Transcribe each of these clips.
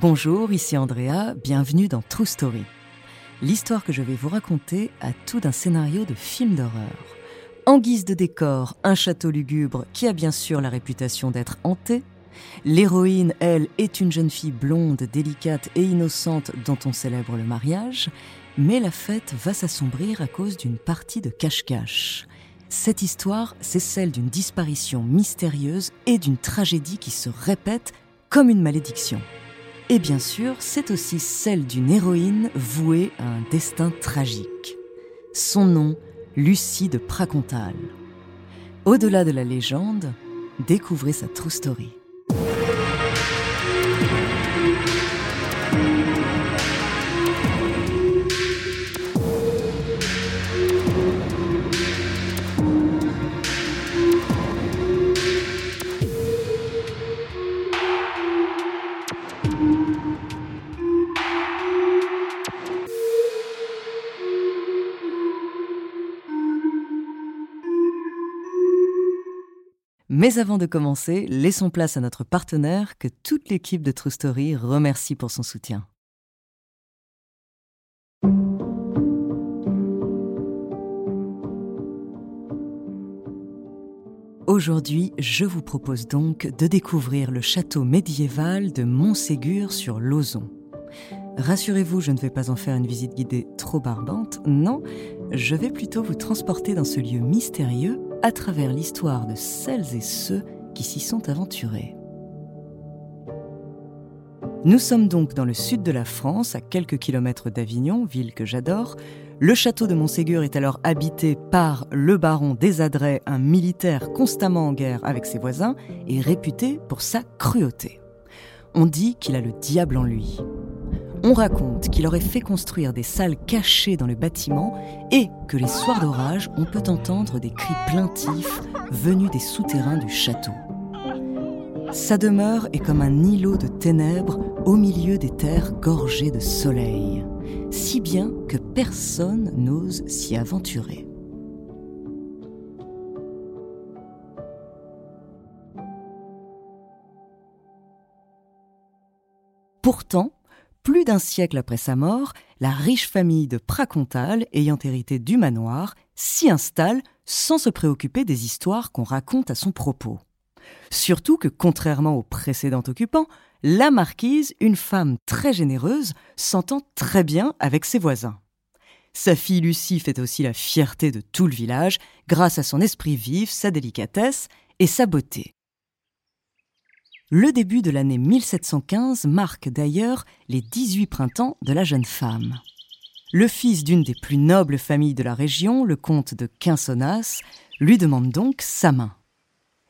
Bonjour, ici Andrea, bienvenue dans True Story. L'histoire que je vais vous raconter a tout d'un scénario de film d'horreur. En guise de décor, un château lugubre qui a bien sûr la réputation d'être hanté. L'héroïne, elle, est une jeune fille blonde, délicate et innocente dont on célèbre le mariage. Mais la fête va s'assombrir à cause d'une partie de cache-cache. Cette histoire, c'est celle d'une disparition mystérieuse et d'une tragédie qui se répète comme une malédiction. Et bien sûr, c'est aussi celle d'une héroïne vouée à un destin tragique. Son nom, Lucie de Pracontal. Au-delà de la légende, découvrez sa true story. Mais avant de commencer, laissons place à notre partenaire que toute l'équipe de True Story remercie pour son soutien. Aujourd'hui, je vous propose donc de découvrir le château médiéval de Montségur sur l'Ozon. Rassurez-vous, je ne vais pas en faire une visite guidée trop barbante, non, je vais plutôt vous transporter dans ce lieu mystérieux à travers l'histoire de celles et ceux qui s'y sont aventurés. Nous sommes donc dans le sud de la France, à quelques kilomètres d'Avignon, ville que j'adore. Le château de Montségur est alors habité par le baron Desadret, un militaire constamment en guerre avec ses voisins et réputé pour sa cruauté. On dit qu'il a le diable en lui. On raconte qu'il aurait fait construire des salles cachées dans le bâtiment et que les soirs d'orage, on peut entendre des cris plaintifs venus des souterrains du château. Sa demeure est comme un îlot de ténèbres au milieu des terres gorgées de soleil, si bien que personne n'ose s'y aventurer. Pourtant, plus d'un siècle après sa mort, la riche famille de Pracontal, ayant hérité du manoir, s'y installe sans se préoccuper des histoires qu'on raconte à son propos. Surtout que, contrairement au précédent occupant, la marquise, une femme très généreuse, s'entend très bien avec ses voisins. Sa fille Lucie fait aussi la fierté de tout le village grâce à son esprit vif, sa délicatesse et sa beauté. Le début de l'année 1715 marque d'ailleurs les 18 printemps de la jeune femme. Le fils d'une des plus nobles familles de la région, le comte de Quinsonnas, lui demande donc sa main.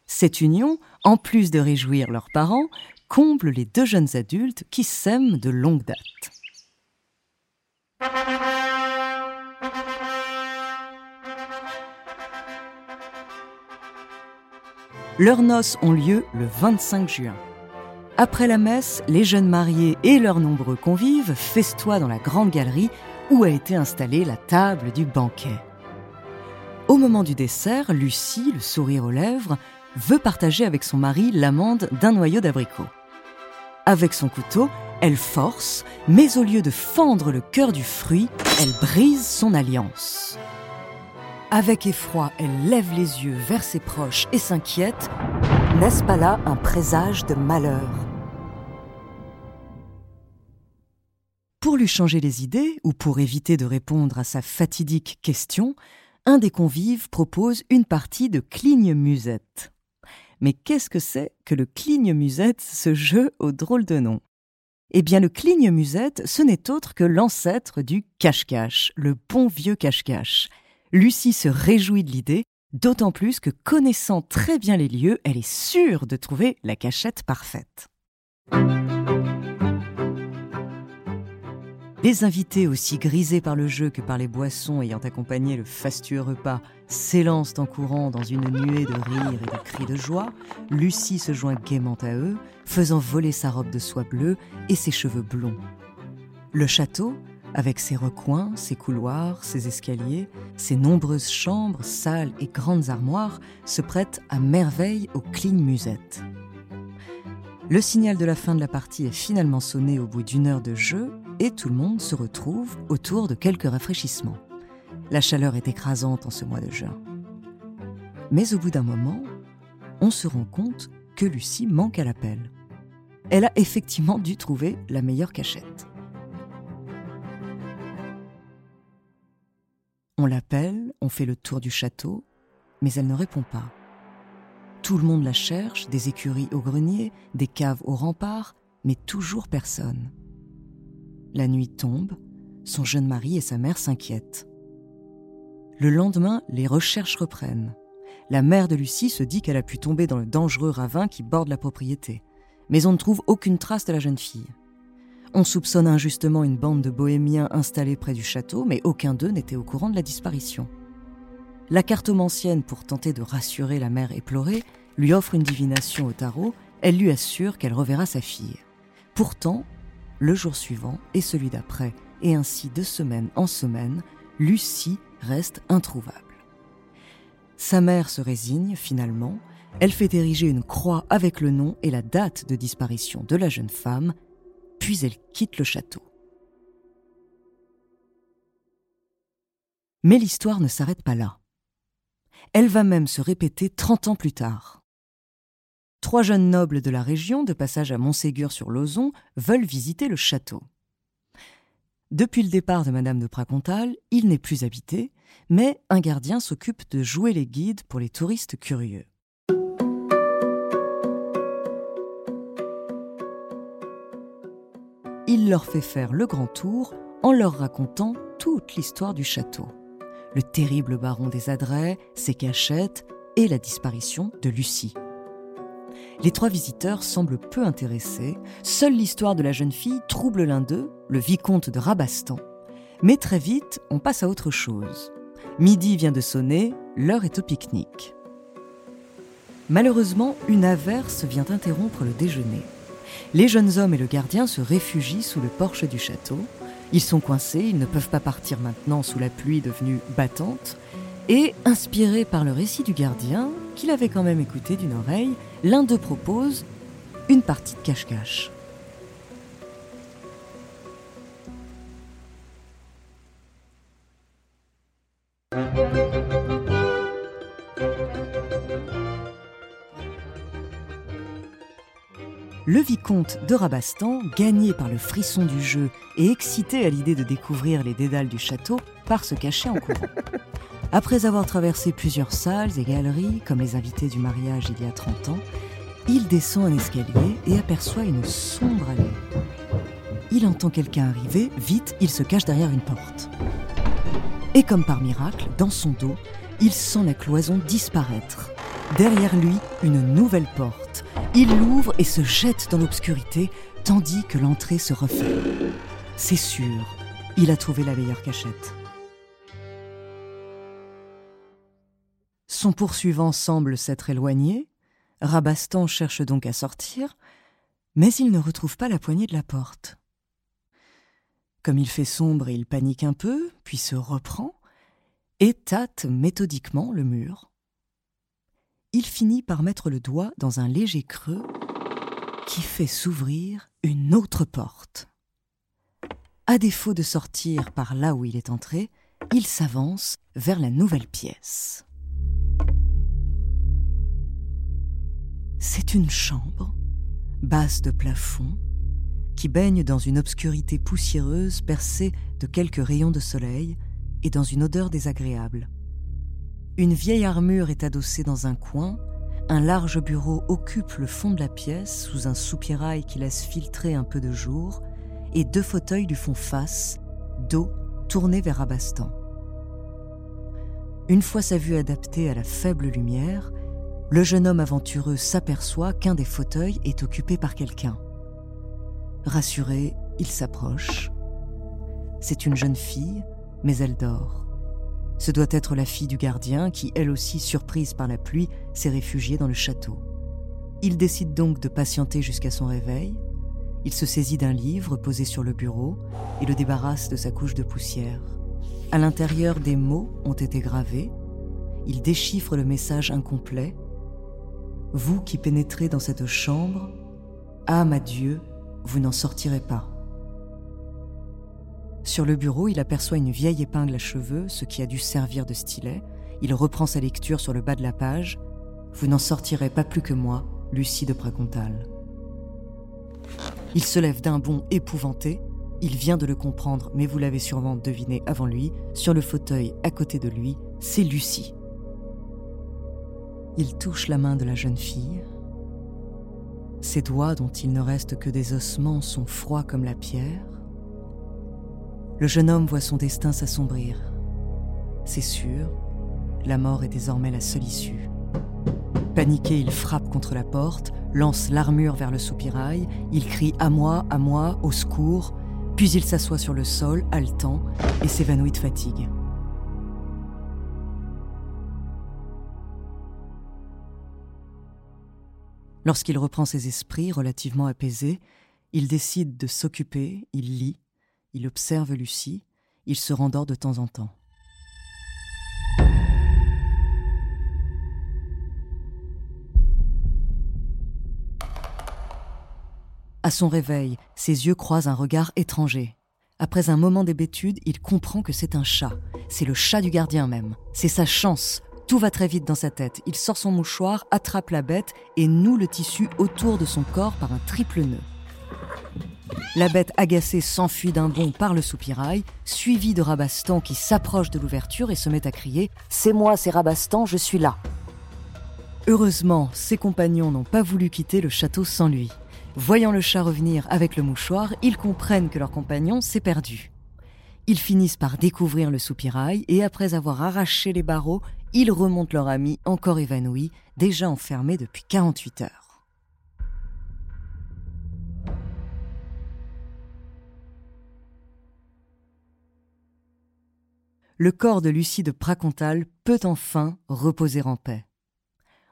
Cette union, en plus de réjouir leurs parents, comble les deux jeunes adultes qui s'aiment de longue date. Leurs noces ont lieu le 25 juin. Après la messe, les jeunes mariés et leurs nombreux convives festoient dans la grande galerie où a été installée la table du banquet. Au moment du dessert, Lucie, le sourire aux lèvres, veut partager avec son mari l'amande d'un noyau d'abricot. Avec son couteau, elle force, mais au lieu de fendre le cœur du fruit, elle brise son alliance. Avec effroi, elle lève les yeux vers ses proches et s'inquiète. N'est-ce pas là un présage de malheur? Pour lui changer les idées, ou pour éviter de répondre à sa fatidique question, un des convives propose une partie de cligne-musette. Mais qu'est-ce que c'est que le cligne-musette, ce jeu au drôle de nom? Eh bien, le cligne-musette, ce n'est autre que l'ancêtre du cache-cache, le bon vieux cache-cache. Lucie se réjouit de l'idée, d'autant plus que connaissant très bien les lieux, elle est sûre de trouver la cachette parfaite. Les invités, aussi grisés par le jeu que par les boissons ayant accompagné le fastueux repas, s'élancent en courant dans une nuée de rires et de cris de joie. Lucie se joint gaiement à eux, faisant voler sa robe de soie bleue et ses cheveux blonds. Le château, avec ses recoins, ses couloirs, ses escaliers, ses nombreuses chambres, salles et grandes armoires, se prête à merveille aux clignes musettes. Le signal de la fin de la partie est finalement sonné au bout d'une heure de jeu et tout le monde se retrouve autour de quelques rafraîchissements. La chaleur est écrasante en ce mois de juin. Mais au bout d'un moment, on se rend compte que Lucie manque à l'appel. Elle a effectivement dû trouver la meilleure cachette. L'appelle, on fait le tour du château, mais elle ne répond pas. Tout le monde la cherche, des écuries au grenier, des caves au rempart, mais toujours personne. La nuit tombe, son jeune mari et sa mère s'inquiètent. Le lendemain, les recherches reprennent. La mère de Lucie se dit qu'elle a pu tomber dans le dangereux ravin qui borde la propriété, mais on ne trouve aucune trace de la jeune fille. On soupçonne injustement une bande de bohémiens installés près du château, mais aucun d'eux n'était au courant de la disparition. La cartomancienne, pour tenter de rassurer la mère éplorée, lui offre une divination au tarot, elle lui assure qu'elle reverra sa fille. Pourtant, le jour suivant et celui d'après, et ainsi de semaine en semaine, Lucie reste introuvable. Sa mère se résigne finalement, elle fait ériger une croix avec le nom et la date de disparition de la jeune femme, puis elle quitte le château. Mais l'histoire ne s'arrête pas là. Elle va même se répéter 30 ans plus tard. Trois jeunes nobles de la région, de passage à Montségur sur Lozon, veulent visiter le château. Depuis le départ de Madame de Pracontal, il n'est plus habité, mais un gardien s'occupe de jouer les guides pour les touristes curieux. Il leur fait faire le grand tour en leur racontant toute l'histoire du château le terrible baron des Adrets, ses cachettes et la disparition de Lucie. Les trois visiteurs semblent peu intéressés, seule l'histoire de la jeune fille trouble l'un d'eux, le vicomte de Rabastan. Mais très vite, on passe à autre chose. Midi vient de sonner, l'heure est au pique-nique. Malheureusement, une averse vient interrompre le déjeuner. Les jeunes hommes et le gardien se réfugient sous le porche du château, ils sont coincés, ils ne peuvent pas partir maintenant sous la pluie devenue battante. Et, inspiré par le récit du gardien, qu'il avait quand même écouté d'une oreille, l'un d'eux propose une partie de cache-cache. Le vicomte de Rabastan, gagné par le frisson du jeu et excité à l'idée de découvrir les dédales du château, part se cacher en courant. Après avoir traversé plusieurs salles et galeries, comme les invités du mariage il y a 30 ans, il descend un escalier et aperçoit une sombre allée. Il entend quelqu'un arriver, vite, il se cache derrière une porte. Et comme par miracle, dans son dos, il sent la cloison disparaître. Derrière lui, une nouvelle porte. Il l'ouvre et se jette dans l'obscurité, tandis que l'entrée se refait. C'est sûr, il a trouvé la meilleure cachette. Son poursuivant semble s'être éloigné. Rabastan cherche donc à sortir, mais il ne retrouve pas la poignée de la porte. Comme il fait sombre, il panique un peu, puis se reprend et tâte méthodiquement le mur il finit par mettre le doigt dans un léger creux qui fait s'ouvrir une autre porte. À défaut de sortir par là où il est entré, il s'avance vers la nouvelle pièce. C'est une chambre, basse de plafond, qui baigne dans une obscurité poussiéreuse percée de quelques rayons de soleil et dans une odeur désagréable. Une vieille armure est adossée dans un coin, un large bureau occupe le fond de la pièce sous un soupirail qui laisse filtrer un peu de jour, et deux fauteuils lui font face, dos tourné vers Rabastan. Une fois sa vue adaptée à la faible lumière, le jeune homme aventureux s'aperçoit qu'un des fauteuils est occupé par quelqu'un. Rassuré, il s'approche. C'est une jeune fille, mais elle dort. Ce doit être la fille du gardien qui, elle aussi surprise par la pluie, s'est réfugiée dans le château. Il décide donc de patienter jusqu'à son réveil. Il se saisit d'un livre posé sur le bureau et le débarrasse de sa couche de poussière. À l'intérieur, des mots ont été gravés. Il déchiffre le message incomplet. Vous qui pénétrez dans cette chambre, âme à Dieu, vous n'en sortirez pas. Sur le bureau, il aperçoit une vieille épingle à cheveux, ce qui a dû servir de stylet. Il reprend sa lecture sur le bas de la page. Vous n'en sortirez pas plus que moi, Lucie de Pracontal. Il se lève d'un bond épouvanté. Il vient de le comprendre, mais vous l'avez sûrement deviné avant lui. Sur le fauteuil à côté de lui, c'est Lucie. Il touche la main de la jeune fille. Ses doigts, dont il ne reste que des ossements, sont froids comme la pierre. Le jeune homme voit son destin s'assombrir. C'est sûr, la mort est désormais la seule issue. Paniqué, il frappe contre la porte, lance l'armure vers le soupirail, il crie à moi, à moi, au secours, puis il s'assoit sur le sol, haletant, et s'évanouit de fatigue. Lorsqu'il reprend ses esprits relativement apaisés, il décide de s'occuper, il lit, il observe Lucie, il se rendort de temps en temps. À son réveil, ses yeux croisent un regard étranger. Après un moment d'hébétude, il comprend que c'est un chat. C'est le chat du gardien même. C'est sa chance. Tout va très vite dans sa tête. Il sort son mouchoir, attrape la bête et noue le tissu autour de son corps par un triple nœud. La bête agacée s'enfuit d'un bond par le soupirail, suivi de Rabastan qui s'approche de l'ouverture et se met à crier C'est moi, c'est Rabastan, je suis là. Heureusement, ses compagnons n'ont pas voulu quitter le château sans lui. Voyant le chat revenir avec le mouchoir, ils comprennent que leur compagnon s'est perdu. Ils finissent par découvrir le soupirail et après avoir arraché les barreaux, ils remontent leur ami encore évanoui, déjà enfermé depuis 48 heures. Le corps de Lucie de Pracontal peut enfin reposer en paix.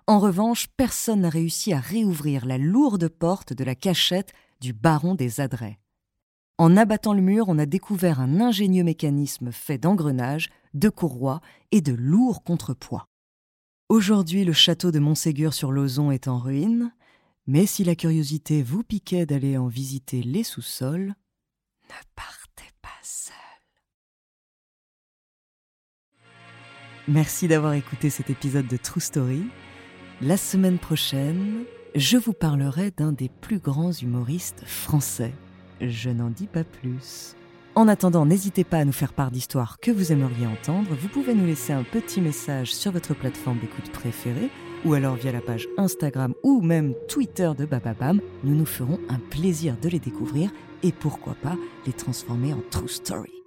En revanche, personne n'a réussi à réouvrir la lourde porte de la cachette du baron des Adrets. En abattant le mur, on a découvert un ingénieux mécanisme fait d'engrenages, de courroies et de lourds contrepoids. Aujourd'hui, le château de Montségur sur l'Ozon est en ruine, mais si la curiosité vous piquait d'aller en visiter les sous-sols, ne partez Merci d'avoir écouté cet épisode de True Story. La semaine prochaine, je vous parlerai d'un des plus grands humoristes français. Je n'en dis pas plus. En attendant, n'hésitez pas à nous faire part d'histoires que vous aimeriez entendre. Vous pouvez nous laisser un petit message sur votre plateforme d'écoute préférée ou alors via la page Instagram ou même Twitter de Bababam. Nous nous ferons un plaisir de les découvrir et pourquoi pas les transformer en True Story.